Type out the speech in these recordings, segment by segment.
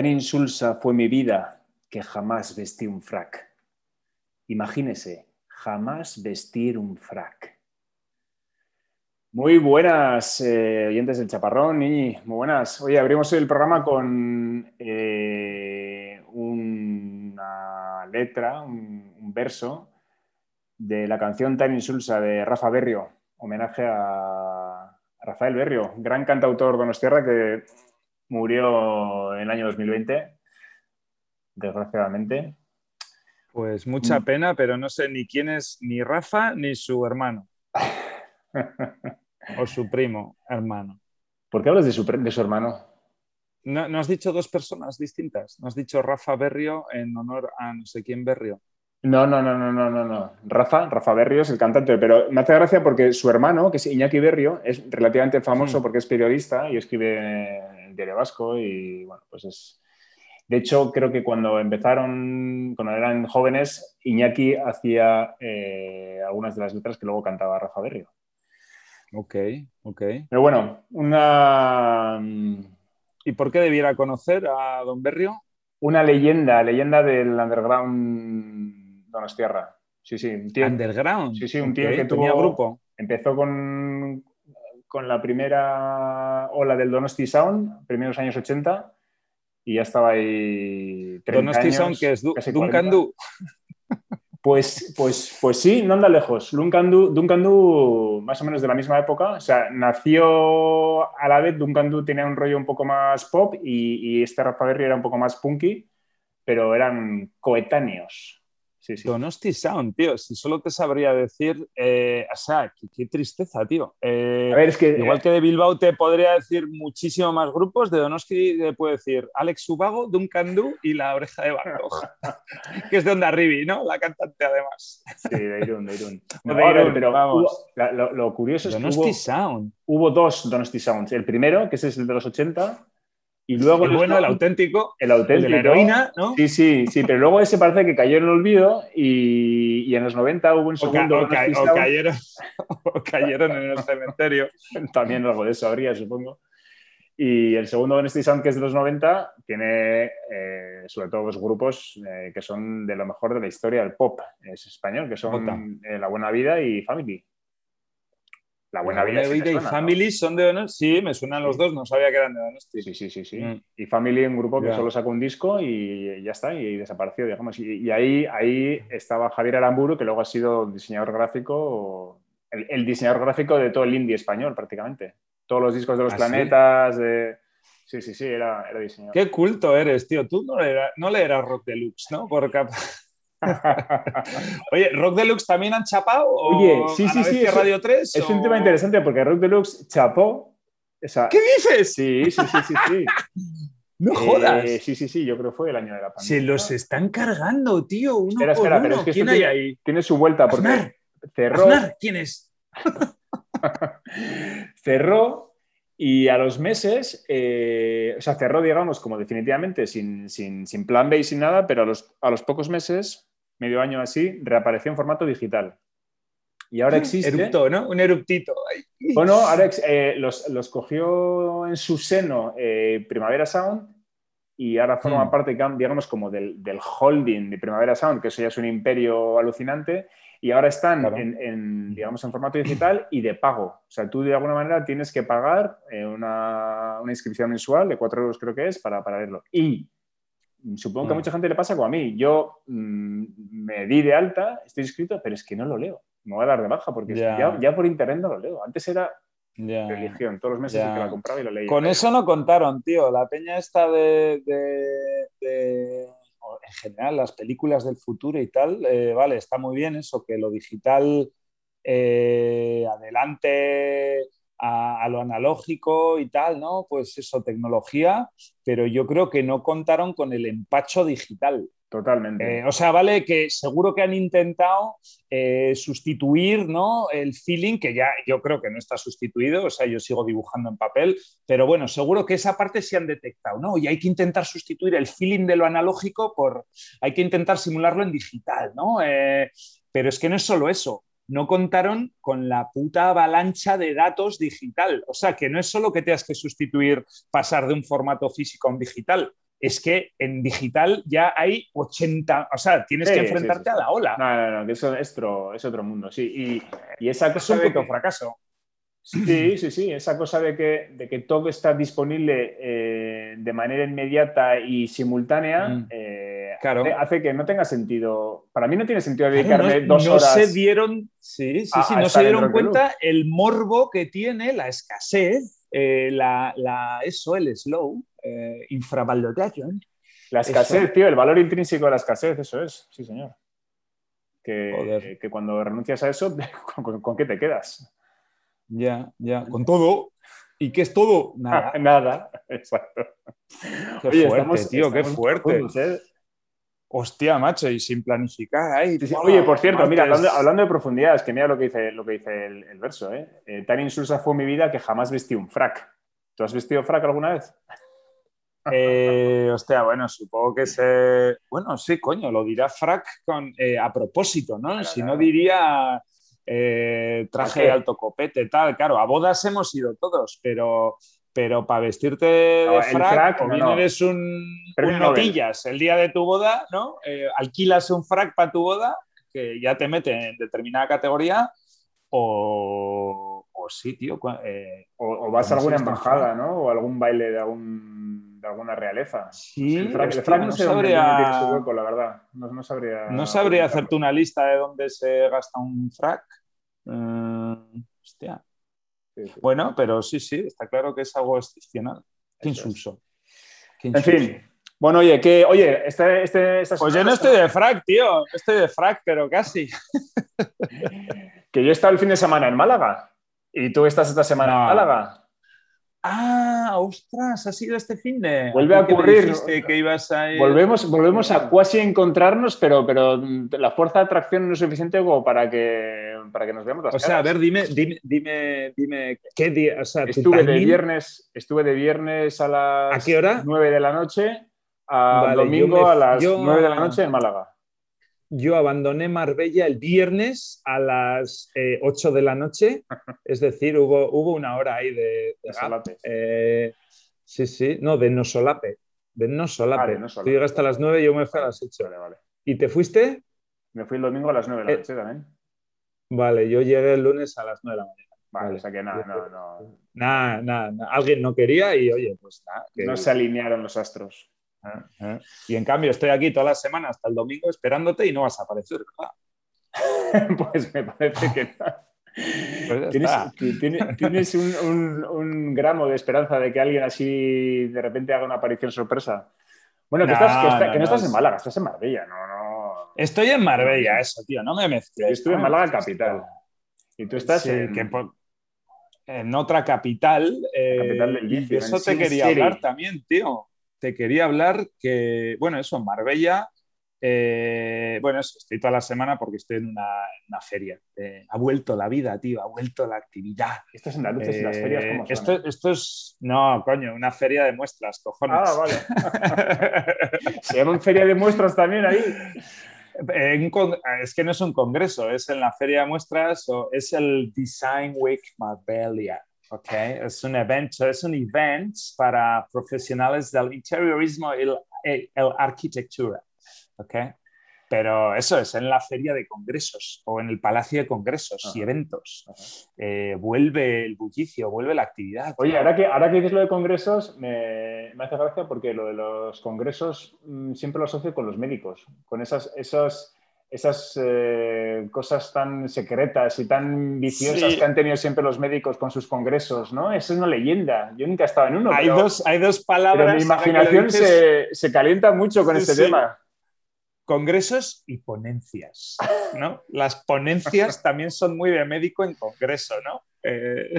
Tan insulsa fue mi vida que jamás vestí un frac. Imagínese, jamás vestir un frac. Muy buenas, eh, oyentes del Chaparrón y muy buenas. Oye, abrimos el programa con eh, una letra, un, verso de la canción Tan insulsa de Rafa Berrio, homenaje a Rafael Berrio, gran cantautor donostierra que murió en el año 2020, desgraciadamente. Pues mucha pena, pero no sé ni quién es ni Rafa ni su hermano. o su primo, hermano. ¿Por qué hablas de su, de su hermano? No, no, has dicho dos personas distintas. No has dicho Rafa Berrio en honor a no sé quién Berrio. No, no, no, no, no, no, no. Rafa, Rafa Berrio es el cantante, pero me hace gracia porque su hermano, que es Iñaki Berrio, es relativamente famoso sí. porque es periodista y escribe en Diario Vasco y bueno, pues es... De hecho, creo que cuando empezaron, cuando eran jóvenes, Iñaki hacía eh, algunas de las letras que luego cantaba Rafa Berrio. Ok, ok. Pero bueno, una... ¿Y por qué debiera conocer a Don Berrio? Una leyenda, leyenda del underground Donostierra. Sí, sí. Un tío, ¿Underground? Sí, sí, un tío okay, que tuvo... grupo? Empezó con, con la primera ola del Donosti Sound, primeros años 80, y ya estaba ahí... Donosti años, Sound, que es du Duncan Du. Pues, pues, pues sí, no anda lejos. Duncan Du, Duncan Du, más o menos de la misma época. O sea, nació a la vez, Duncan Du tenía un rollo un poco más pop y, y este Rafa Berry era un poco más punky, pero eran coetáneos. Sí, sí. Donosti Sound, tío, si solo te sabría decir, eh, o sea, qué, qué, tristeza, tío. Eh, a ver, es que, igual eh, que de Bilbao te podría decir muchísimo más grupos, de Donosti te puedo decir Alex Subago, Duncan Du y La Oreja de Barros, que es de Onda Ribi, ¿no? La cantante además. Sí, de Irún, de Irún. No, de Irún, pero vamos. Hubo, lo, lo, curioso es Donosti que hubo, Sound. hubo dos Donosti Sounds. El primero, que ese es el de los 80, y luego el bueno, el auténtico, el auténtico, el de la heroína, ¿no? Sí, sí, sí, pero luego ese parece que cayó en el olvido y, y en los 90 hubo un segundo. O, ca o, ca o cayeron, o cayeron en el cementerio. También algo de eso habría, supongo. Y el segundo Honesty Sound, que es de los 90, tiene eh, sobre todo dos grupos eh, que son de lo mejor de la historia del pop. Es español, que son eh, La Buena Vida y Family. La Buena Vida, sí y Family ¿no? son de Donosti. Sí, me suenan los dos, no sabía que eran de Donosti. Sí, sí, sí. sí. Mm. Y Family, un grupo que yeah. solo sacó un disco y ya está, y desapareció, digamos. Y, y ahí, ahí estaba Javier Aramburu, que luego ha sido diseñador gráfico, el, el, diseñador gráfico de todo el indie español, prácticamente. Todos los discos de los ¿Ah, planetas, sí? de... Sí, sí, sí, era, era diseñador. Qué culto eres, tío. Tú no le, era, no le eras rock deluxe, ¿no? Porque... Oye, ¿Rock Deluxe también han chapado? Oye, sí, sí, sí. Es, Radio 3? Es o... un tema interesante porque Rock Deluxe chapó. O sea, ¿Qué dices? Sí, sí, sí, sí. sí. no jodas. Eh, sí, sí, sí, yo creo que fue el año de la pandemia. Se los están cargando, tío. Uno espera, espera, por pero uno. es que ¿Quién hay ahí? Tiene su vuelta porque Aznar. cerró. Aznar, ¿quién es? cerró y a los meses, eh, o sea, cerró, digamos, como definitivamente sin, sin, sin plan B y sin nada, pero a los, a los pocos meses medio año así, reapareció en formato digital. Y ahora existe. Erupto, ¿no? Un eruptito. Ay. Bueno, ahora eh, los, los, cogió en su seno eh, Primavera Sound y ahora forma mm. parte, digamos, como del, del, holding de Primavera Sound, que eso ya es un imperio alucinante. Y ahora están, claro. en, en, digamos, en formato digital y de pago. O sea, tú de alguna manera tienes que pagar eh, una, una, inscripción mensual de 4 euros, creo que es, para, para verlo. Y supongo que a mucha gente le pasa como a mí. Yo mmm, me di de alta, estoy inscrito, pero es que no lo leo. Me voy a dar de baja porque yeah. ya, ya, por internet no lo leo. Antes era yeah. religión, todos los meses yeah. que la compraba y lo leía. Con eso no contaron, tío. La peña esta de, de, de en general, las películas del futuro y tal, eh, vale, está muy bien eso, que lo digital eh, adelante a, a, lo analógico y tal, ¿no? Pues eso, tecnología, pero yo creo que no contaron con el empacho digital. Totalmente. Eh, o sea, vale que seguro que han intentado eh, sustituir ¿no? el feeling, que ya yo creo que no está sustituido, o sea, yo sigo dibujando en papel, pero bueno, seguro que esa parte sí han detectado, ¿no? Y hay que intentar sustituir el feeling de lo analógico por, hay que intentar simularlo en digital, ¿no? Eh, pero es que no es solo eso, no contaron con la puta avalancha de datos digital. O sea, que no es solo que tengas que sustituir, pasar de un formato físico a un digital, es que en digital ya hay 80, o sea, tienes que enfrentarte a la ola. No, no, no, que eso es otro, es otro mundo, sí. Y, esa cosa es un puto fracaso. Sí, sí, sí, esa cosa de que, de que todo está disponible eh, de manera inmediata y simultánea mm. eh, hace, que no tenga sentido. Para mí no tiene sentido dedicarme dos horas. No se dieron, sí, sí, sí, no se dieron cuenta el morbo que tiene la escasez, eh, la, la, eso, el slow, eh, infravaloración. La escasez, tío, el valor intrínseco de la escasez, eso es, sí, señor. Que, que cuando renuncias a eso, ¿con, qué te quedas? Ya, ya, con todo. ¿Y qué es todo? Nada. Nada, exacto. Qué fuerte, tío, qué fuerte. ¿eh? Hostia, macho, y sin planificar ahí. Oye, por cierto, mira, hablando, de profundidad, es que mira lo que dice, lo que dice el, verso, ¿eh? ¿eh? Tan insulsa fue mi vida que jamás vestí un frac. ¿Tú has vestido frac alguna vez? Eh, hostia, bueno, supongo que se. Bueno, sí, coño, lo dirá frac con, eh, a propósito, ¿no? si no diría traje de alto copete, tal. Claro, a bodas hemos ido todos, pero, pero para vestirte de frac, o eres un, notillas el día de tu boda, ¿no? alquilas un frac para tu boda, que ya te mete en determinada categoría, o, o sí, tío. o, vas a alguna embajada, ¿no? O algún baile de algún de alguna realeza. Sí, el frac, no, sabría... su hueco, la verdad. No, sabría... No sabría hacerte una lista de dónde se gasta un frac. Eh, hostia. Bueno, pero sí, sí, está claro que es algo excepcional. Qué insulso. En fin. Bueno, oye, que, oye, este, este, Pues yo no estoy de frac, tío. Estoy de frac, pero casi. que yo he estado el fin de semana en Málaga. ¿Y tú estás esta semana en Málaga? Ah, ostras, ha sido este fin de. Vuelve a ocurrir. Que ibas a Volvemos, volvemos a cuasi encontrarnos, pero, pero la fuerza de atracción no es suficiente como para que, para que nos veamos las O sea, a ver, dime, dime, dime, qué día. estuve, de viernes, estuve de viernes a las ¿A qué hora? 9 de la noche a domingo a las 9 de la noche en Málaga yo abandoné Marbella el viernes a las 8 eh, de la noche, es decir, hubo, hubo una hora ahí de, de eh, sí, sí, no, de no solape. De no solape. Ah, Tú llegaste a las 9 y yo me fui a las 8. Vale, vale. ¿Y te fuiste? Me fui el domingo a las 9 de la eh, noche también. Vale, yo llegué el lunes a las 9 de la mañana. Vale, o sea que nada, no, no. Nada, nada, Alguien no quería y oye, pues nada. No se alinearon los astros. Ah, ah. Y en cambio estoy aquí toda la semana hasta el domingo esperándote y no vas a aparecer, ¿verdad? pues me parece que no. Pues ¿Tienes, un, gramo de esperanza de que alguien así de repente haga una aparición sorpresa? Bueno, que, no, estás en Málaga, estás en Marbella, no, no. Estoy en Marbella, eso, tío, no me mezcles. Yo estuve en Málaga capital. Y tú estás en... en otra capital. capital del eh, y eso te quería hablar también, tío te quería hablar que, bueno, eso, en Marbella, eh, bueno, estoy toda la semana porque estoy en una, feria. Eh, ha vuelto la vida, tío, ha vuelto la actividad. ¿Esto es en las luces y las ferias cómo son? Esto, esto, es, no, coño, una feria de muestras, cojones. Ah, vale. ¿Se llama feria de muestras también ahí? Es que no es un congreso, es en la feria de muestras o es el Design Week Marbella. Okay, es un evento, es un event para profesionales del interiorismo y la arquitectura. Okay. Pero eso es en la feria de congresos o en el palacio de congresos y eventos. Eh, vuelve el bullicio, vuelve la actividad. Oye, ahora que, ahora que dices lo de congresos, me, me hace gracia porque lo de los congresos mm, siempre lo asocio con los médicos, con esas, esas esas eh, cosas tan secretas y tan viciosas que han tenido siempre los médicos con sus congresos, ¿no? Esa es una leyenda. Yo nunca he estado en uno. Hay, dos, hay dos palabras. Pero mi imaginación se, se, calienta mucho con este tema. Congresos y ponencias, ¿no? Las ponencias también son muy de médico en congreso, ¿no? Eh,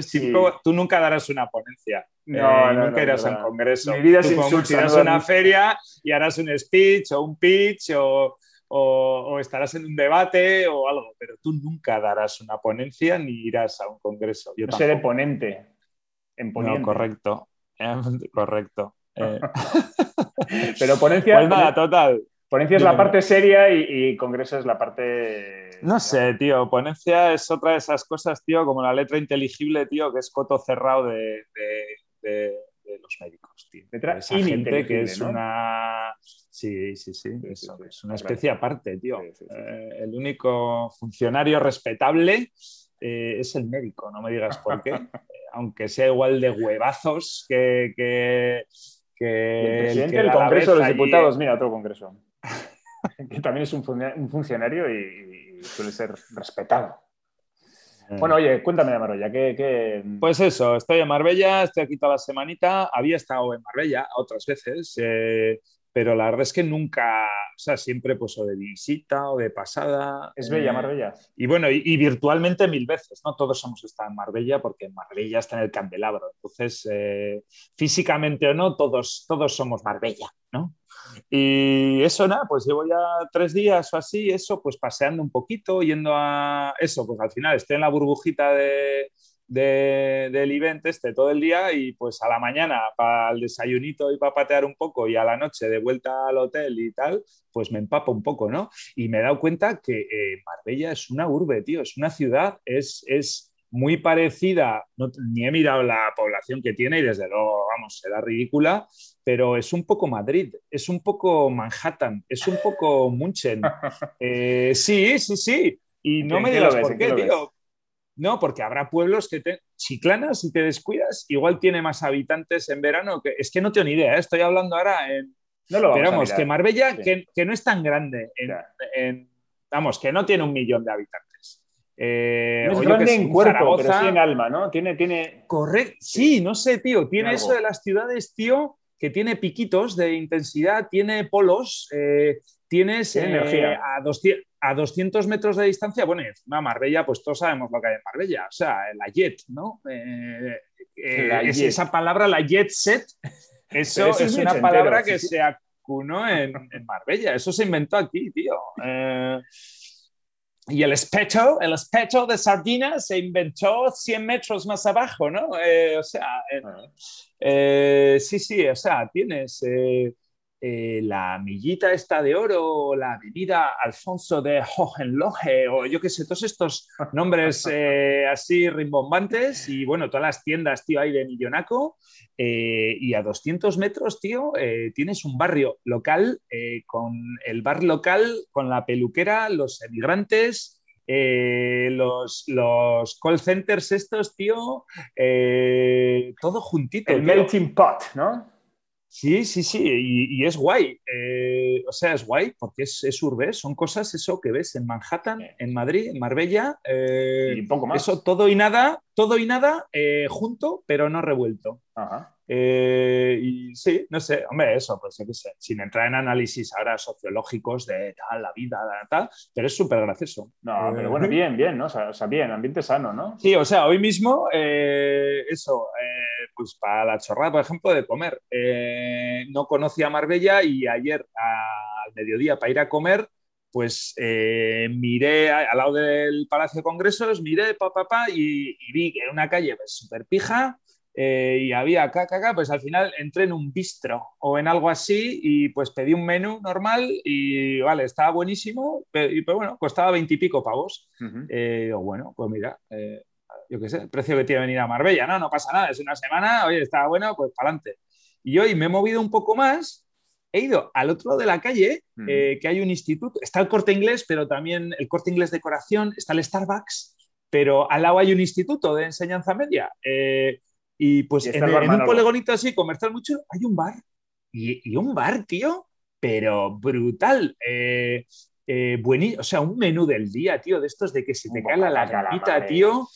tú nunca darás una ponencia. No, eh, nunca irás a un congreso. Mi vida es insulsa, una feria y harás un speech o un pitch o o, estarás en un debate o algo, pero tú nunca darás una ponencia ni irás a un congreso. Yo seré ponente. En No, correcto. correcto. Eh. pero ponencia. Pues nada, total. Ponencia es la parte seria y, congreso es la parte. No sé, tío. Ponencia es otra de esas cosas, tío, como la letra inteligible, tío, que es coto cerrado de, los médicos, tío. Esa gente que es una... Sí, sí, sí, es una especie aparte, tío. Eh, el único funcionario respetable eh, es el médico, no me digas por qué. Aunque sea igual de huevazos que... que, el presidente del Congreso de los Diputados, mira, otro Congreso, que también es un funcionario y suele ser respetado. Eh. Bueno, oye, cuéntame de Marbella. ¿qué, Pues eso, estoy en Marbella, estoy aquí toda la semanita. Había estado en Marbella otras veces, eh, pero la verdad es que nunca, o sea, siempre pues o de visita o de pasada. Es bella eh, Marbella. Y bueno, y, virtualmente mil veces, ¿no? Todos hemos estado en Marbella porque Marbella está en el candelabro. Entonces, físicamente o no, todos, todos somos Marbella, ¿no? Y eso, nada, pues llevo ya tres días o así, eso, pues paseando un poquito, yendo a eso, pues al final estoy en la burbujita de, del event este todo el día y pues a la mañana para el desayunito y para patear un poco y a la noche de vuelta al hotel y tal, pues me empapo un poco, ¿no? Y me he dado cuenta que eh, Marbella es una urbe, tío, es una ciudad, es... es muy parecida, ni he mirado la población que tiene y desde luego, vamos, será ridícula, pero es un poco Madrid, es un poco Manhattan, es un poco Munchen. Eh, sí, sí, sí. Y no me digas por qué, tío. No, porque habrá pueblos que te... Chiclana, si te descuidas, igual tiene más habitantes en verano. Que... Es que no tengo ni idea, ¿eh? estoy hablando ahora en... No lo Pero vamos, que Marbella, que, no es tan grande, vamos, que no tiene un millón de habitantes. Eh, no es grande en cuerpo, pero sí en alma, ¿no? Tiene, tiene... Correcto, sí, no sé, tío. Tiene eso de las ciudades, tío, que tiene piquitos de intensidad, tiene polos, eh, tienes eh, a, 200, a 200 metros de distancia, bueno, encima Marbella, pues todos sabemos lo que hay en Marbella, o sea, la jet, ¿no? Esa palabra, la jet set, eso, es, una palabra que se acunó en, en, Marbella, eso se inventó aquí, tío. Y el espeto, el espeto de sardina se inventó 100 metros más abajo, ¿no? Eh, o sea, ah. eh, sí, sí, o sea, tienes eh, la millita esta de oro, la avenida Alfonso de Hohenlohe, o yo qué sé, todos estos nombres así rimbombantes, y bueno, todas las tiendas, tío, ahí de Millonaco, eh, y a 200 metros, tío, eh, tienes un barrio local eh, con el bar local, con la peluquera, los emigrantes, los, los, call centers estos, tío, todo juntito. El melting pot, ¿no? Sí, sí, sí, y, es guay. o sea, es guay porque es, es, urbe, son cosas eso que ves en Manhattan, en Madrid, en Marbella. y un poco más. Eso todo y nada, todo y nada junto, pero no revuelto. Ajá. Eh, y sí, no sé, hombre, eso, pues yo qué sé, sin entrar en análisis ahora sociológicos de tal, la vida, tal, pero es súper gracioso. No, pero bueno, eh, bien, bien, ¿no? O sea, bien, ambiente sano, ¿no? Sí, o sea, hoy mismo, eh, eso, pues para la chorrada, por ejemplo, de comer. no conocía Marbella y ayer al mediodía para ir a comer, pues miré al lado del Palacio de Congresos, miré, papá, pa, y, y, vi que era una calle pues, súper pija, eh, y había caca, pues al final entré en un bistro o en algo así y pues pedí un menú normal y vale, estaba buenísimo, pero, y, pero bueno, costaba veintipico pavos. Eh, digo, bueno, pues mira, eh, yo qué sé, el precio que tiene venir a Marbella, ¿no? No pasa nada, es una semana, oye, estaba bueno, pues para adelante. Y hoy me he movido un poco más, he ido al otro lado de la calle, que hay un instituto, está el corte inglés, pero también el corte inglés decoración, está el Starbucks, pero al lado hay un instituto de enseñanza media. Y pues en, un poligonito así, comercial mucho, hay un bar. Y, un bar, tío, pero brutal. Eh, eh o sea, un menú del día, tío, de estos de que se te cae la lagrimita, tío.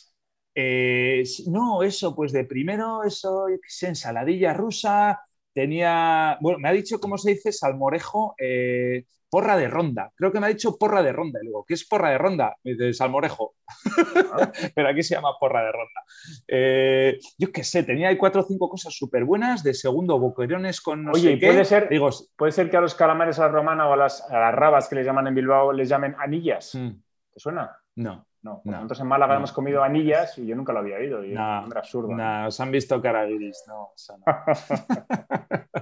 Eh, no, eso, pues de primero, eso, yo qué sé, ensaladilla rusa, tenía, bueno, me ha dicho cómo se dice salmorejo, eh, porra de ronda. Creo que me ha dicho porra de ronda. Y digo, ¿qué es porra de ronda? De salmorejo. Ah. Pero aquí se llama porra de ronda. Eh, yo qué sé, tenía ahí cuatro o cinco cosas súper buenas. De segundo, boquerones con no Oye, puede Ser, Digo, puede ser que a los calamares a la romana o a las, rabas que les llaman en Bilbao les llamen anillas. Mm. ¿Te suena? No. No, no, nosotros en Málaga hemos comido anillas y yo nunca lo había oído. Y no, era absurdo. No, os han visto cara no,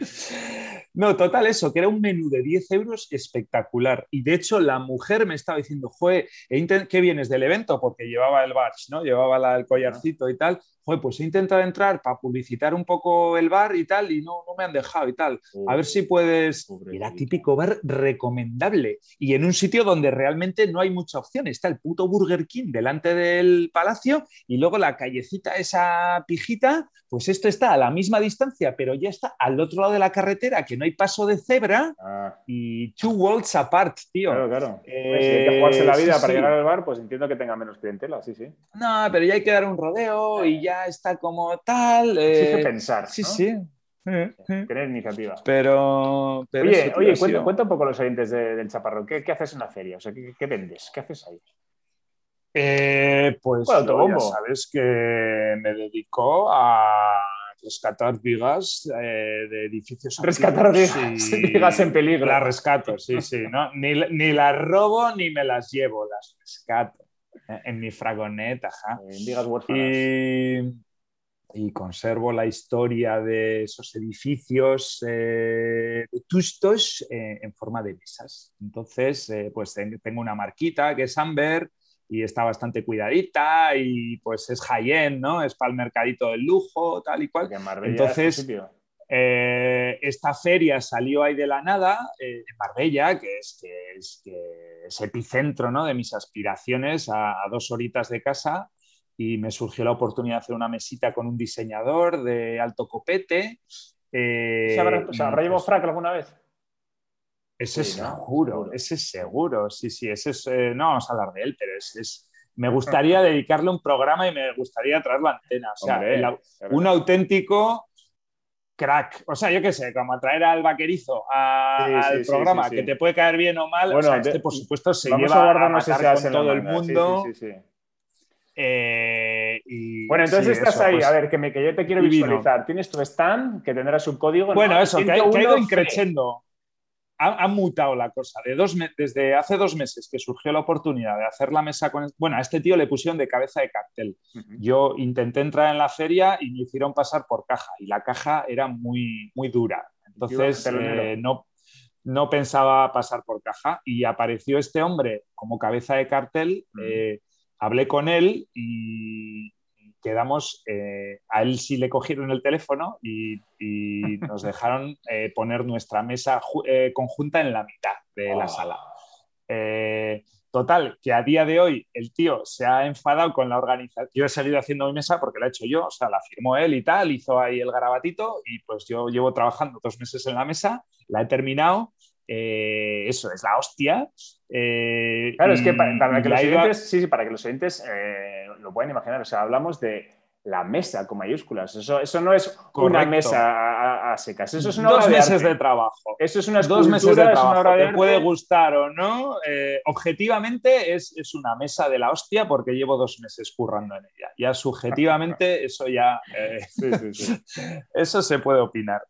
No, total, eso, que era un menú de 10 euros espectacular. Y de hecho, la mujer me estaba diciendo, Joder, ¿qué vienes del evento? Porque llevaba el badge, ¿no? Llevaba el collarcito y tal pues he intentado entrar para publicitar un poco el bar y tal, y no, no me han dejado y tal. a ver si puedes. Era típico bar recomendable y en un sitio donde realmente no hay mucha opción. Está el puto Burger King delante del palacio y luego la callecita, esa pijita, pues esto está a la misma distancia, pero ya está al otro lado de la carretera, que no hay paso de cebra ah. y two worlds apart, tío. Claro, claro. Eh, pues si hay que jugarse la vida para llegar al bar, pues entiendo que tenga menos clientela, sí, sí. No, pero ya hay que dar un rodeo y ya está como tal. Eh, pensar. Sí, sí. Tener iniciativa. Pero. oye, oye cuenta, un poco los oyentes del Chaparrón. ¿Qué, haces en la feria? O sea, ¿qué, vendes? ¿Qué haces ahí? Eh, pues bueno, sabes que me dedico a rescatar vigas eh, de edificios. Rescatar vigas, en peligro. Las rescato, sí, sí. ¿no? Ni, ni, las robo ni me las llevo, las rescato en mi fragoneta. y, conservo la historia de esos edificios eh, tustos eh, en forma de mesas. Entonces, eh, pues tengo una marquita que es Amber y está bastante cuidadita y pues es high-end, ¿no? Es para el mercadito del lujo, tal y cual. Entonces, eh, esta feria salió ahí de la nada, eh, en Marbella, que es, que es, que es epicentro ¿no? de mis aspiraciones, a, dos horitas de casa, y me surgió la oportunidad de hacer una mesita con un diseñador de alto copete. Eh, ¿Se habrá, llevado frac alguna vez? Ese es seguro, ese es seguro, sí, sí, ese es, eh, no vamos a hablar de él, pero es, me gustaría dedicarle un programa y me gustaría traer la antena, o sea, un auténtico crack. O sea, yo qué sé, como atraer al vaquerizo al programa, que te puede caer bien o mal. Bueno, este, por supuesto, se lleva a, matar con todo el mundo. Eh, bueno, entonces estás ahí, pues a ver, que, me, que yo te quiero visualizar. Tienes tu stand que tendrá su código. Bueno, eso, que ha, ido increciendo ha, mutado la cosa. De dos desde hace dos meses que surgió la oportunidad de hacer la mesa con... Bueno, a este tío le pusieron de cabeza de cartel. Yo intenté entrar en la feria y me hicieron pasar por caja y la caja era muy, muy dura. Entonces eh, no, no pensaba pasar por caja y apareció este hombre como cabeza de cartel. Eh, hablé con él y, quedamos, eh, a él sí le cogieron el teléfono y, nos dejaron eh, poner nuestra mesa eh, conjunta en la mitad de la oh. sala. total, que a día de hoy el tío se ha enfadado con la organización. Yo he seguido haciendo mi mesa porque la he hecho yo, o sea, la firmó él y tal, hizo ahí el garabatito y pues yo llevo trabajando dos meses en la mesa, la he terminado eso es la hostia. Claro, es que para, que los oyentes, sí, para que los oyentes lo pueden imaginar. O sea, hablamos de la mesa con mayúsculas. Eso, eso no es una mesa a, secas. Eso es una Dos meses de, trabajo. Eso es una Dos meses de trabajo. Te puede gustar o no. Eh, objetivamente es, es, una mesa de la hostia porque llevo dos meses currando en ella. Ya subjetivamente eso ya... Eh, eso se puede opinar.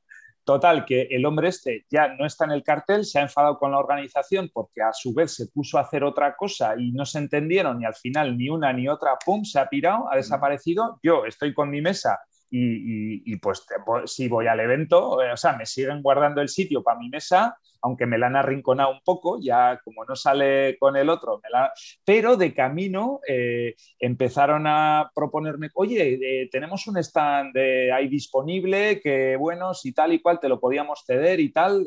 Total, que el hombre este ya no está en el cartel, se ha enfadado con la organización porque a su vez se puso a hacer otra cosa y no se entendieron y al final ni una ni otra, ¡pum!, se ha pirado, ha desaparecido. Yo estoy con mi mesa y, pues si voy al evento, eh, o sea, me siguen guardando el sitio para mi mesa, aunque me la han arrinconado un poco, ya como no sale con el otro, pero de camino eh, empezaron a proponerme, oye, eh, tenemos un stand ahí disponible, que bueno, si tal y cual te lo podíamos ceder y tal,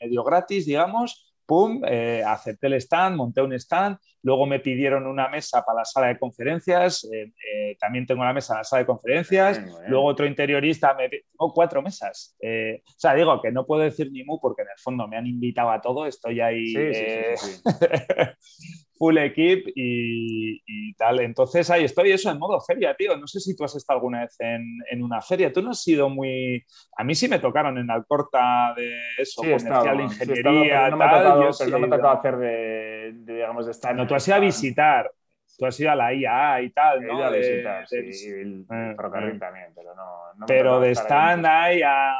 medio gratis, digamos, pum, eh, acepté el stand, monté un stand, luego me pidieron una mesa para la sala de conferencias, eh, eh, también tengo la mesa en la sala de conferencias, luego otro interiorista, me... tengo cuatro mesas. o sea, digo que no puedo decir ni mu porque en el fondo me han invitado a todo, estoy ahí full equip y, tal. Entonces ahí estoy, eso en modo feria, tío. No sé si tú has estado alguna vez en, una feria. Tú no has sido muy. A mí sí me tocaron en Alcorta de eso, comercial, ingeniería, no, me ha tocado, hacer de, digamos, de estar. No, tú has ido a visitar. Tú has ido a la IA y tal, ¿no? a visitar, sí, el eh, ferrocarril eh. también, pero no. pero de stand ahí a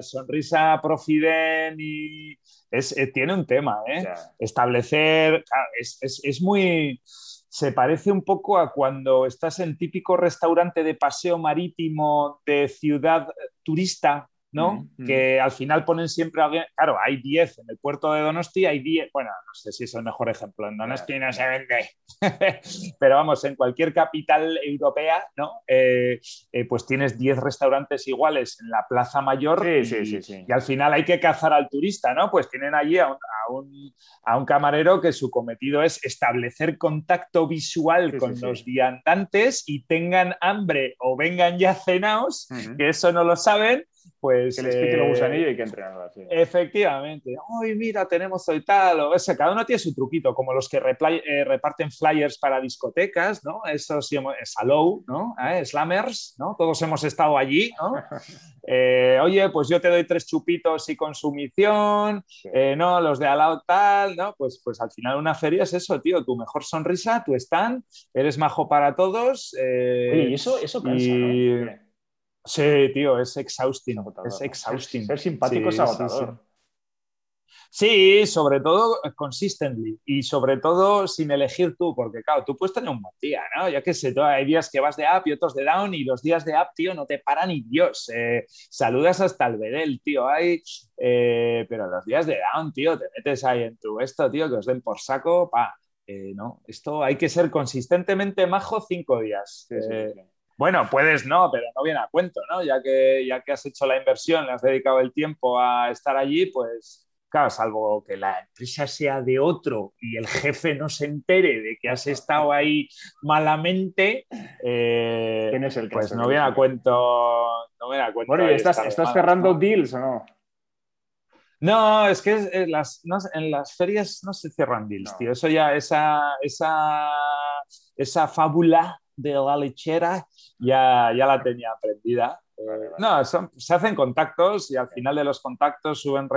sonrisa profiden y eh, tiene un tema, ¿eh? Establecer, es, muy, se parece un poco a cuando estás en típico restaurante de paseo marítimo de ciudad turista, ¿no? Que al final ponen siempre a alguien, claro, hay 10 en el puerto de Donosti, hay 10, bueno, no sé si es el mejor ejemplo, en Donosti no se vende, pero vamos, en cualquier capital europea, ¿no? Eh, eh, pues tienes 10 restaurantes iguales en la Plaza Mayor y, al final hay que cazar al turista, ¿no? Pues tienen allí a un, a un, camarero que su cometido es establecer contacto visual con los viandantes y tengan hambre o vengan ya cenados, que eso no lo saben, pues, que les pique el gusanillo y que entrenarlo así. Efectivamente. Ay, mira, tenemos hoy tal. O ese, cada uno tiene su truquito, como los que eh, reparten flyers para discotecas, ¿no? Eso sí, Salou, ¿no? ¿Eh? Slammers, ¿no? Todos hemos estado allí, ¿no? Eh, oye, pues yo te doy tres chupitos y consumición, ¿no? Los de al lado tal, ¿no? Pues, pues al final una feria es eso, tío. Tu mejor sonrisa, tu stand, eres majo para todos. Oye, y eso, eso cansa, ¿no? Sí, tío, es exhausting. Es exhausting. Ser, simpático es agotador. Sí, sobre todo consistently y sobre todo sin elegir tú, porque claro, tú puedes tener un buen día, ¿no? Ya que sé, hay días que vas de up y otros de down y los días de up, tío, no te paran ni Dios. Eh, saludas hasta el bedel, tío, hay, eh, pero los días de down, tío, te metes ahí en tu esto, tío, que os den por saco, pa. Eh, no, esto hay que ser consistentemente majo cinco días. Sí, bueno, puedes no, pero no viene a cuento, ¿no? Ya que, ya que has hecho la inversión, le has dedicado el tiempo a estar allí, pues claro, salvo que la empresa sea de otro y el jefe no se entere de que has estado ahí malamente, eh, es el pues no viene a cuento. No viene a cuento bueno, ¿y estás, estás cerrando deals o no? No, es que en las, en las ferias no se cierran deals, tío. Eso ya, esa, esa, esa fábula de la lechera ya, ya la tenía aprendida. Eh, no, se hacen contactos y al final de los contactos suben.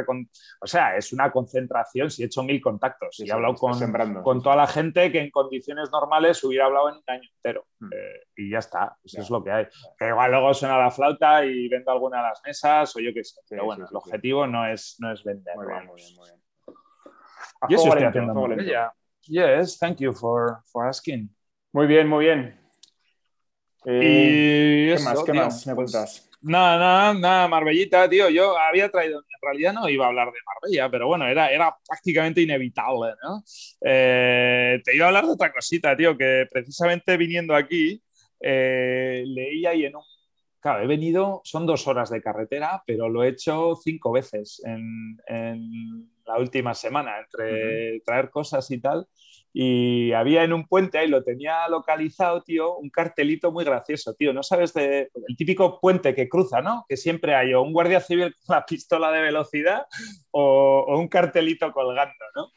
O sea, es una concentración. Si he hecho mil contactos y he hablado con, con toda la gente que en condiciones normales hubiera hablado en un año entero. Hmm. Eh, y ya está, eso es lo que hay. Que igual luego suena la flauta y vendo alguna de las mesas o yo qué sé. Pero bueno, el objetivo no es, no es vender. Muy bien, muy bien, muy bien. Yo sí estoy haciendo Yes, thank you for, for asking. Muy bien, muy bien. Eh, ¿Qué más? ¿Qué más me pues, cuentas? Nada, nada, nada, Marbellita, tío. Yo había traído, en realidad no iba a hablar de Marbella, pero bueno, era, era prácticamente inevitable, ¿no? Eh, te iba a hablar de otra cosita, tío, que precisamente viniendo aquí, eh, leía y en un. Claro, he venido, son dos horas de carretera, pero lo he hecho cinco veces en, la última semana, entre traer cosas y tal y había en un puente, ahí lo tenía localizado, tío, un cartelito muy gracioso, tío. No sabes de, el típico puente que cruza, ¿no? Que siempre hay o un guardia civil con la pistola de velocidad o, un cartelito colgando, ¿no?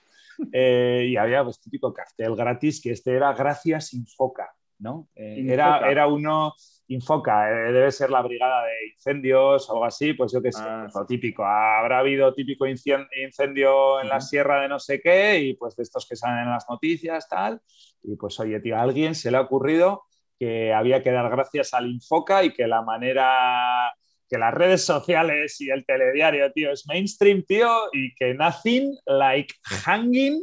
Eh, y había pues típico cartel gratis que este era Gracias Infoca, ¿no? Eh, era, era uno Infoca, eh, debe ser la brigada de incendios o algo así, pues yo qué sé, ah, lo típico. Habrá habido típico incendio en la sierra de no sé qué y pues de estos que salen en las noticias, tal. Y pues oye, tío, a alguien se le ha ocurrido que había que dar gracias al Infoca y que la manera que las redes sociales y el telediario, tío, es mainstream, tío, y que nothing like hanging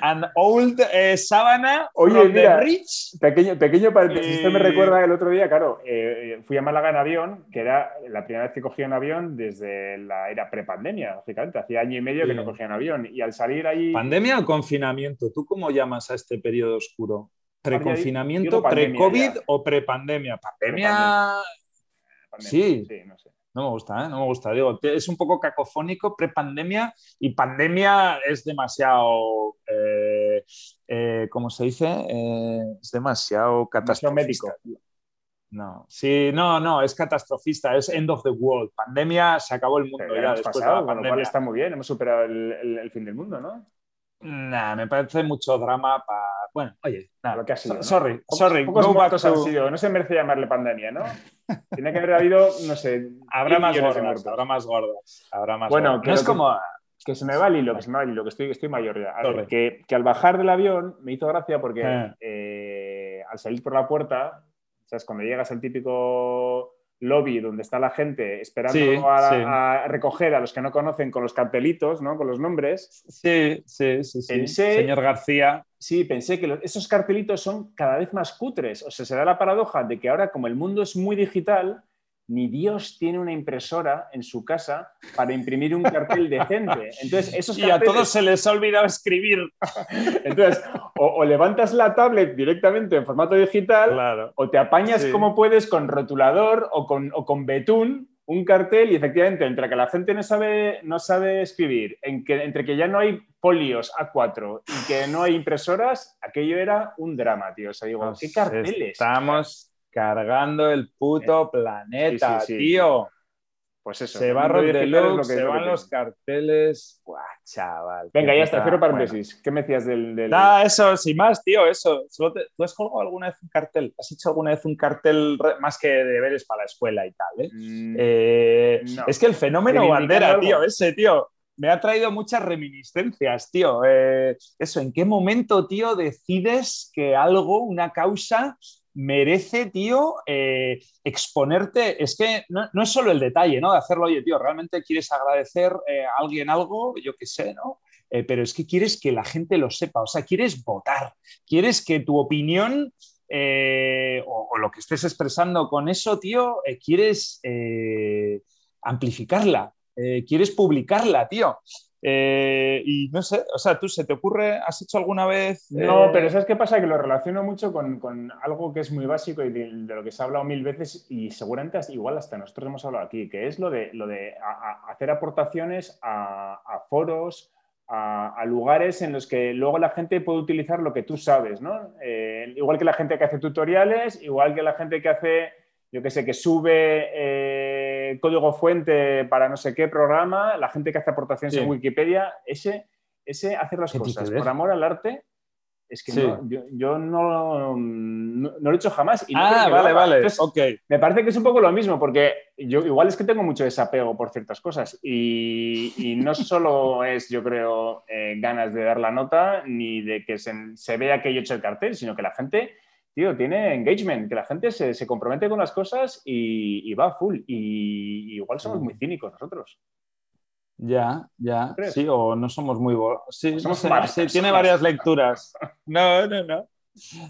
an old eh, sábana Oye, mira, rich. Pequeño, pequeño paréntesis, esto me recuerda el otro día, claro, eh, fui a Málaga en avión, que era la primera vez que cogía un avión desde la era prepandemia, lógicamente, hacía año y medio que no cogía un avión, y al salir ahí... ¿Pandemia o confinamiento? ¿Tú cómo llamas a este periodo oscuro? ¿Preconfinamiento, pre-COVID o prepandemia? Pandemia Sí, no sé. No me gusta, ¿eh? No me gusta. Digo, es un poco cacofónico, prepandemia, y pandemia es demasiado, eh, eh, ¿cómo se dice? es demasiado catastrófico. No, sí, no, no, es catastrofista, es end of the world. Pandemia, se acabó el mundo ya, después pasado, de la pandemia. está muy bien, hemos superado el fin del mundo, ¿no? Nah, me parece mucho drama para. Bueno, oye, nada. Lo que ha sido. Sorry, sorry. Pocos muertos han sido. No se merece llamarle pandemia, ¿no? Tiene que haber habido, no sé. Habrá más gordas. Habrá más gordas. Habrá más bueno, Que no es como. Que se me va el hilo, que se me va el hilo, que estoy, estoy mayor ya. que, que, al bajar del avión me hizo gracia porque eh. Eh, al salir por la puerta, ¿sabes? Cuando llegas al típico lobby donde está la gente esperando a, recoger a los que no conocen con los cartelitos, ¿no? con los nombres. Sí, sí, sí. Señor García. Sí, pensé que esos cartelitos son cada vez más cutres. O sea, se da la paradoja de que ahora, como el mundo es muy digital, ni Dios tiene una impresora en su casa para imprimir un cartel decente. Entonces, esos Y a todos se les ha olvidado escribir. Entonces, o, levantas la tablet directamente en formato digital, o te apañas como puedes con rotulador o con, o con betún un cartel y efectivamente entre que la gente no sabe, no sabe escribir, en que, entre que ya no hay folios A4 y que no hay impresoras, aquello era un drama, tío. O sea, digo, ¿qué carteles? Estamos cargando el puto eh, planeta, tío. Pues eso. Se va de se van los carteles. Buah, chaval. Venga, ya está, cero paréntesis. ¿Qué me decías del...? del... eso, sin más, tío, eso. ¿Tú has colgado alguna vez un cartel? ¿Has hecho alguna vez un cartel más que deberes para la escuela y tal? Eh? Mm, eh Es que el fenómeno bandera, tío, ese, tío, me ha traído muchas reminiscencias, tío. Eh, eso, ¿en qué momento, tío, decides que algo, una causa, merece, tío, eh, exponerte. Es que no, es solo el detalle, ¿no? De hacerlo, oye, tío, realmente quieres agradecer eh, a alguien algo, yo qué sé, ¿no? Eh, pero es que quieres que la gente lo sepa, o sea, quieres votar, quieres que tu opinión o, lo que estés expresando con eso, tío, quieres amplificarla, quieres publicarla, tío. Eh, y no sé, o sea, ¿tú se te ocurre, has hecho alguna vez? No, eh, pero ¿sabes qué pasa? Que lo relaciono mucho con, algo que es muy básico y de, lo que se ha hablado mil veces y seguramente igual hasta nosotros hemos hablado aquí, que es lo de, lo de hacer aportaciones a, foros, a, lugares en los que luego la gente puede utilizar lo que tú sabes, ¿no? Eh, igual que la gente que hace tutoriales, igual que la gente que hace, yo qué sé, que sube código fuente para no sé qué programa, la gente que hace aportaciones en Wikipedia, ese, ese hacer las cosas por amor al arte, es que yo, no, no, lo he hecho jamás. Y ah, vale, vale. Me parece que es un poco lo mismo, porque yo igual es que tengo mucho desapego por ciertas cosas. Y, no solo es, yo creo, eh, ganas de dar la nota, ni de que se, se, vea que yo he hecho el cartel, sino que la gente tío, tiene engagement, que la gente se, compromete con las cosas y, va full. Y, igual somos muy cínicos nosotros. Ya, ya. Sí, o no somos muy... Sí, sí, tiene varias lecturas. No, no, no.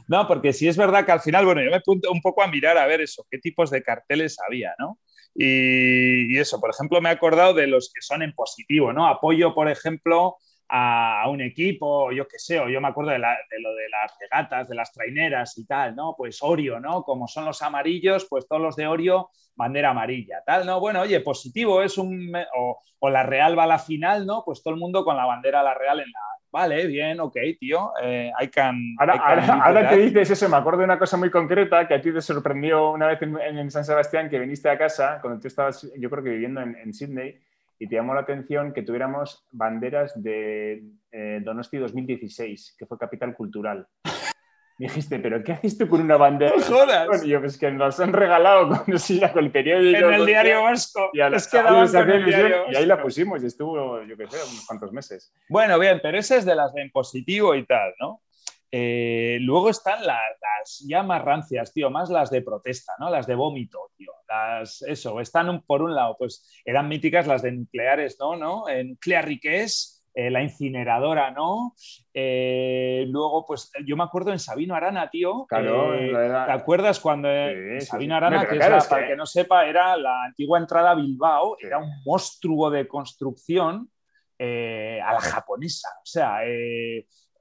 No, porque sí es verdad que al final, bueno, yo me apunto un poco a mirar a ver eso, qué tipos de carteles había, ¿no? Y, y, eso, por ejemplo, me he acordado de los que son en positivo, ¿no? Apoyo, por ejemplo, a, un equipo, yo qué sé, o yo me acuerdo de, lo de las regatas, de las traineras y tal, ¿no? Pues Orio, ¿no? Como son los amarillos, pues todos los de Orio, bandera amarilla, tal, ¿no? Bueno, oye, positivo es un... O, la Real va a la final, ¿no? Pues todo el mundo con la bandera la Real en la... Vale, bien, ok, tío, eh, I can... Ahora, que dices eso, me acuerdo de una cosa muy concreta que a ti te sorprendió una vez en, San Sebastián, que viniste a casa, cuando tú estabas, yo creo que viviendo en, en Sydney, y te llamó la atención que tuviéramos banderas de eh, Donosti 2016, que fue capital cultural. Me dijiste, ¿pero qué haces tú con una bandera? ¡No jodas! Bueno, yo, pues que nos han regalado con, con el periódico. En el diario vasco. Y, es que y ahí la pusimos y estuvo, yo qué sé, unos cuantos meses. Bueno, bien, pero esa es de las de en positivo y tal, ¿no? Eh, luego están las ya más rancias, tío, más las de protesta, ¿no? Las de vómito, tío. Las, eso, están por un lado, pues eran míticas las de nucleares, ¿no? ¿No? En Nuclear Riqués, eh, la incineradora, ¿no? Eh, luego, pues yo me acuerdo en Sabino Arana, tío. Claro, ¿Te acuerdas cuando Sabino Arana, que, es para que no sepa, era la antigua entrada a Bilbao, era un monstruo de construcción a la japonesa. O sea,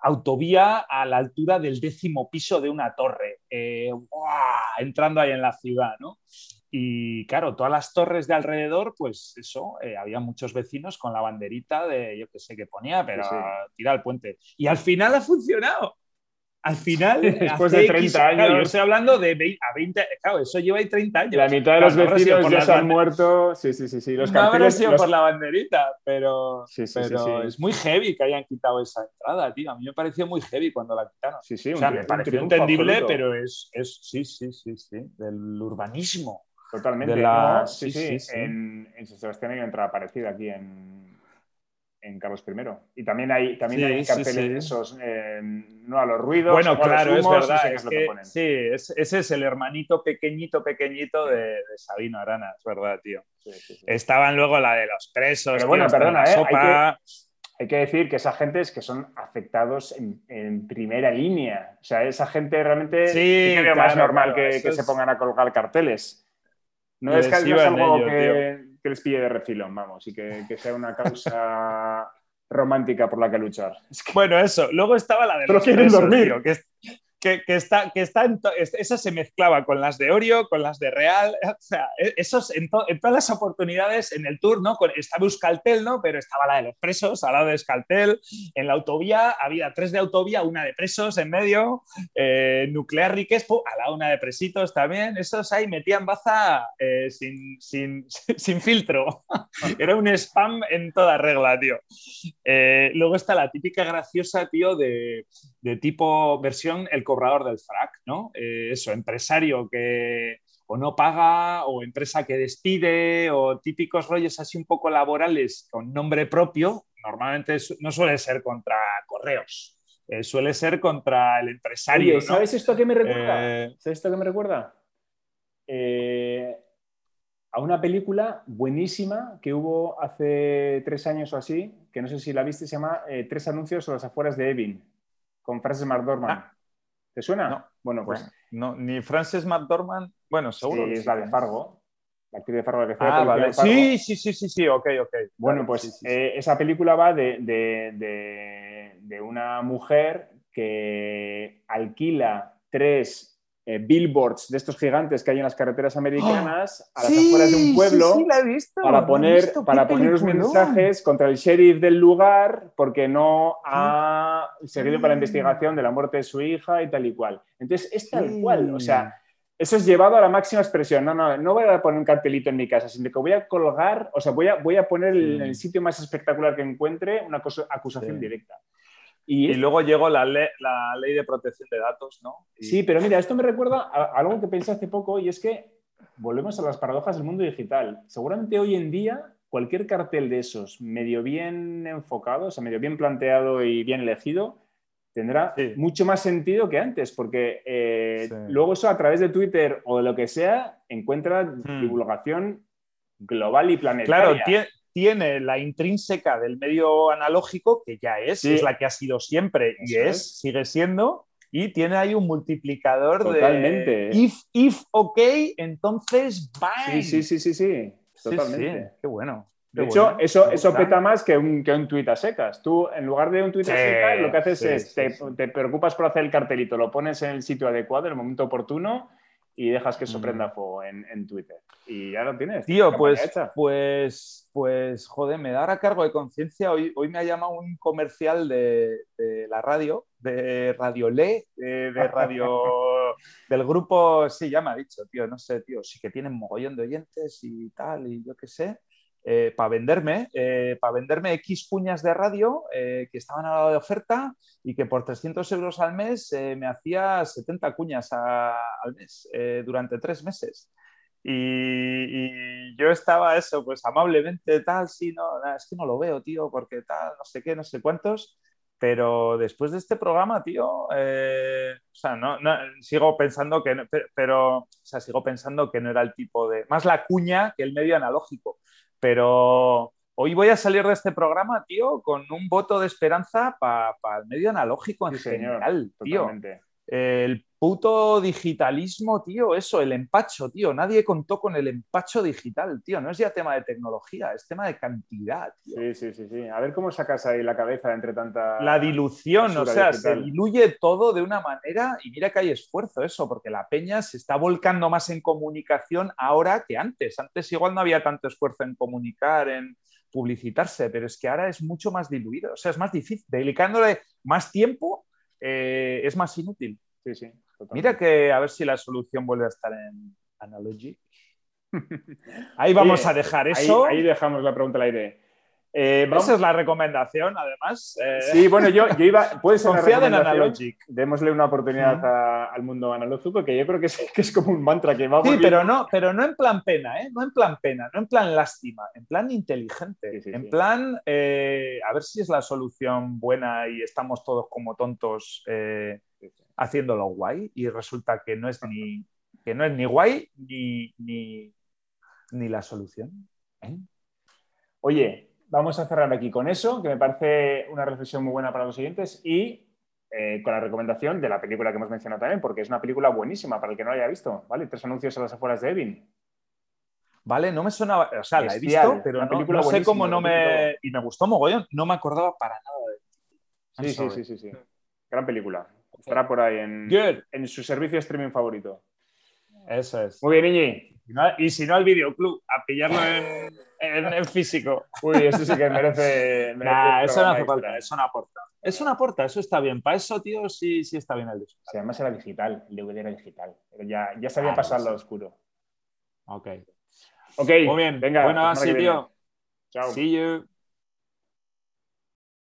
autovía a la altura del décimo piso de una torre, eh, entrando ahí en la ciudad, ¿no? Y claro, todas las torres de alrededor, pues eso, eh, había muchos vecinos con la banderita de, yo qué sé qué ponía, pero tira al puente. Y al final ha funcionado al final, después de 30 años. yo estoy hablando de 20, a 20, claro, eso lleva ahí 30 años. La mitad de los vecinos ya se han muerto. Sí, sí, sí. sí. Los no habrá sido por la banderita, pero, pero es muy heavy que hayan quitado esa entrada, tío. A mí me pareció muy heavy cuando la quitaron. Sí, sí, o sea, me pareció entendible, pero es, es, sí, sí, sí, sí, del urbanismo. Totalmente. La... sí, sí, En, en San Sebastián hay una entrada parecida aquí en, en Carlos I. Y también hay, también hay carteles esos, eh, no a los ruidos. Bueno, claro, es verdad. es que, sí, ese es el hermanito pequeñito, pequeñito de, Sabino Arana, es verdad, tío. Estaban luego la de los presos. Pero bueno, perdona, eh, hay, que, decir que esa gente es que son afectados en, primera línea. O sea, esa gente realmente sí, es más normal que, que se pongan a colgar carteles. No es, que, algo que, les pille de refilón, vamos, y que, sea una causa romántica por la que luchar. Bueno, eso. Luego estaba la de Pero quieren dormir. que, que, está, que está en esa se mezclaba con las de Orio, con las de Real, o sea, e, esos en, todas las oportunidades en el tour, ¿no? estaba Euskaltel, ¿no? Pero estaba la de los presos al lado de Euskaltel, en la autovía había tres de autovía, una de presos en medio, eh, Nuclear Riquespo, a la una de presitos también, esos ahí metían baza eh, sin, sin, sin, filtro, era un spam en toda regla, tío. Eh, luego está la típica graciosa, tío, de, de tipo versión el cobrador del frac, ¿no? Eh, eso, empresario que o no paga, o empresa que despide, o típicos rollos así un poco laborales con nombre propio, normalmente no suele ser contra correos, eh, suele ser contra el empresario. ¿sabes esto a qué me recuerda? Eh, ¿Sabes esto que me recuerda? a una película buenísima que hubo hace tres años o así, que no sé si la viste, se llama Tres anuncios a las afueras de Evin, con Frances McDormand. Ah. ¿Te suena? No. Bueno, pues. no, ni Frances McDormand. Bueno, seguro. Sí, es la de Fargo. La actriz de Fargo que fue Ah, vale. Sí, sí, sí, sí, sí, ok, ok. Bueno, pues eh, esa película va de, de, de, una mujer que alquila tres eh, billboards de estos gigantes que hay en las carreteras americanas a las afueras de un pueblo para poner, para poner los mensajes contra el sheriff del lugar porque no ha seguido con la investigación de la muerte de su hija y tal y cual. Entonces, es tal cual, o sea, eso es llevado a la máxima expresión. No, no, no voy a poner un cartelito en mi casa, sino que voy a colgar, o sea, voy a, voy a poner en el sitio más espectacular que encuentre una acusación directa. Y, luego llegó la ley, la ley de protección de datos, ¿no? Sí, pero mira, esto me recuerda a algo que pensé hace poco y es que volvemos a las paradojas del mundo digital. Seguramente hoy en día cualquier cartel de esos medio bien enfocado, o sea, medio bien planteado y bien elegido, tendrá mucho más sentido que antes, porque eh, luego eso a través de Twitter o de lo que sea encuentra hmm. divulgación global y planetaria. Claro, tiene la intrínseca del medio analógico, que ya es, es la que ha sido siempre y es, sigue siendo, y tiene ahí un multiplicador de if, if ok, entonces bye. Sí, sí, sí, sí, totalmente. Qué bueno. De hecho, eso, eso peta más que un, que un tuit a secas. Tú, en lugar de un tuit a secas, lo que haces es, te, te, preocupas por hacer el cartelito, lo pones en el sitio adecuado, en el momento oportuno, y dejas que eso mm. prenda fuego en, Twitter. Y ya lo tienes. Tío, pues, pues, pues, joder, me da a cargo de conciencia. Hoy, hoy me ha llamado un comercial de, la radio, de Radio Le, de, Radio del grupo, sí, ya me ha dicho, tío, no sé, tío, sí que tienen mogollón de oyentes y tal, y yo qué sé. Eh, para venderme, eh, para venderme X cuñas de radio eh, que estaban a la de oferta y que por 300 euros al mes me hacía 70 cuñas al mes durante tres meses. Y, yo estaba eso, pues amablemente tal, sí, no, es que no lo veo, tío, porque tal, no sé qué, no sé cuántos. Pero después de este programa, tío, o sea, no, sigo pensando que, no, pero, o sea, sigo pensando que no era el tipo de, más la cuña que el medio analógico pero hoy voy a salir de este programa, tío, con un voto de esperanza para el medio analógico en general, tío. El puto digitalismo, tío, eso, el empacho, tío. Nadie contó con el empacho digital, tío. No es ya tema de tecnología, es tema de cantidad, tío. Sí, sí, sí, sí. A ver cómo sacas ahí la cabeza entre tanta. La dilución, o sea, se diluye todo de una manera y mira que hay esfuerzo eso, porque la peña se está volcando más en comunicación ahora que antes. Antes igual no había tanto esfuerzo en comunicar, en publicitarse, pero es que ahora es mucho más diluido. O sea, es más difícil. Dedicándole más tiempo eh, es más inútil. Sí, sí. Mira que a ver si la solución vuelve a estar en Analogy. Ahí vamos a dejar eso. Ahí, dejamos la pregunta al aire. Eh, Esa es la recomendación, además. Eh. Sí, bueno, yo, iba. Puede ser en Analogic. Démosle una oportunidad al mundo analógico, que yo creo que es, que es, como un mantra que va Sí, pero no, pero no en plan pena, ¿eh? No en plan pena, no en plan lástima, en plan inteligente. en plan, eh, a ver si es la solución buena y estamos todos como tontos haciéndolo guay y resulta que no es ni, que no es ni guay ni, ni, la solución. Oye, vamos a cerrar aquí con eso, que me parece una reflexión muy buena para los siguientes y eh, con la recomendación de la película que hemos mencionado también, porque es una película buenísima para el que no la haya visto, ¿vale? Tres anuncios a las afueras de Evin. ¿vale? No me sonaba, o sea, la he visto, pero no, sé cómo no me... Y me gustó mogollón, no me acordaba para nada de... Sí, sí, sí, sí, sí. Gran película. Estará por ahí en, en su servicio streaming favorito. Eso es. Muy bien, Iñi. Y si no, al videoclub, a pillarlo en, en, físico. Uy, eso sí que merece. eso no hace falta, eso no aporta. Eso no aporta, eso está bien. Para eso, tío, sí, sí está bien el disco. Sí, además era digital, el DVD era digital. Pero ya, ya sabía ah, pasar lo oscuro. Ok. Ok. Muy bien. Venga. Bueno, así, tío. Chao. See you.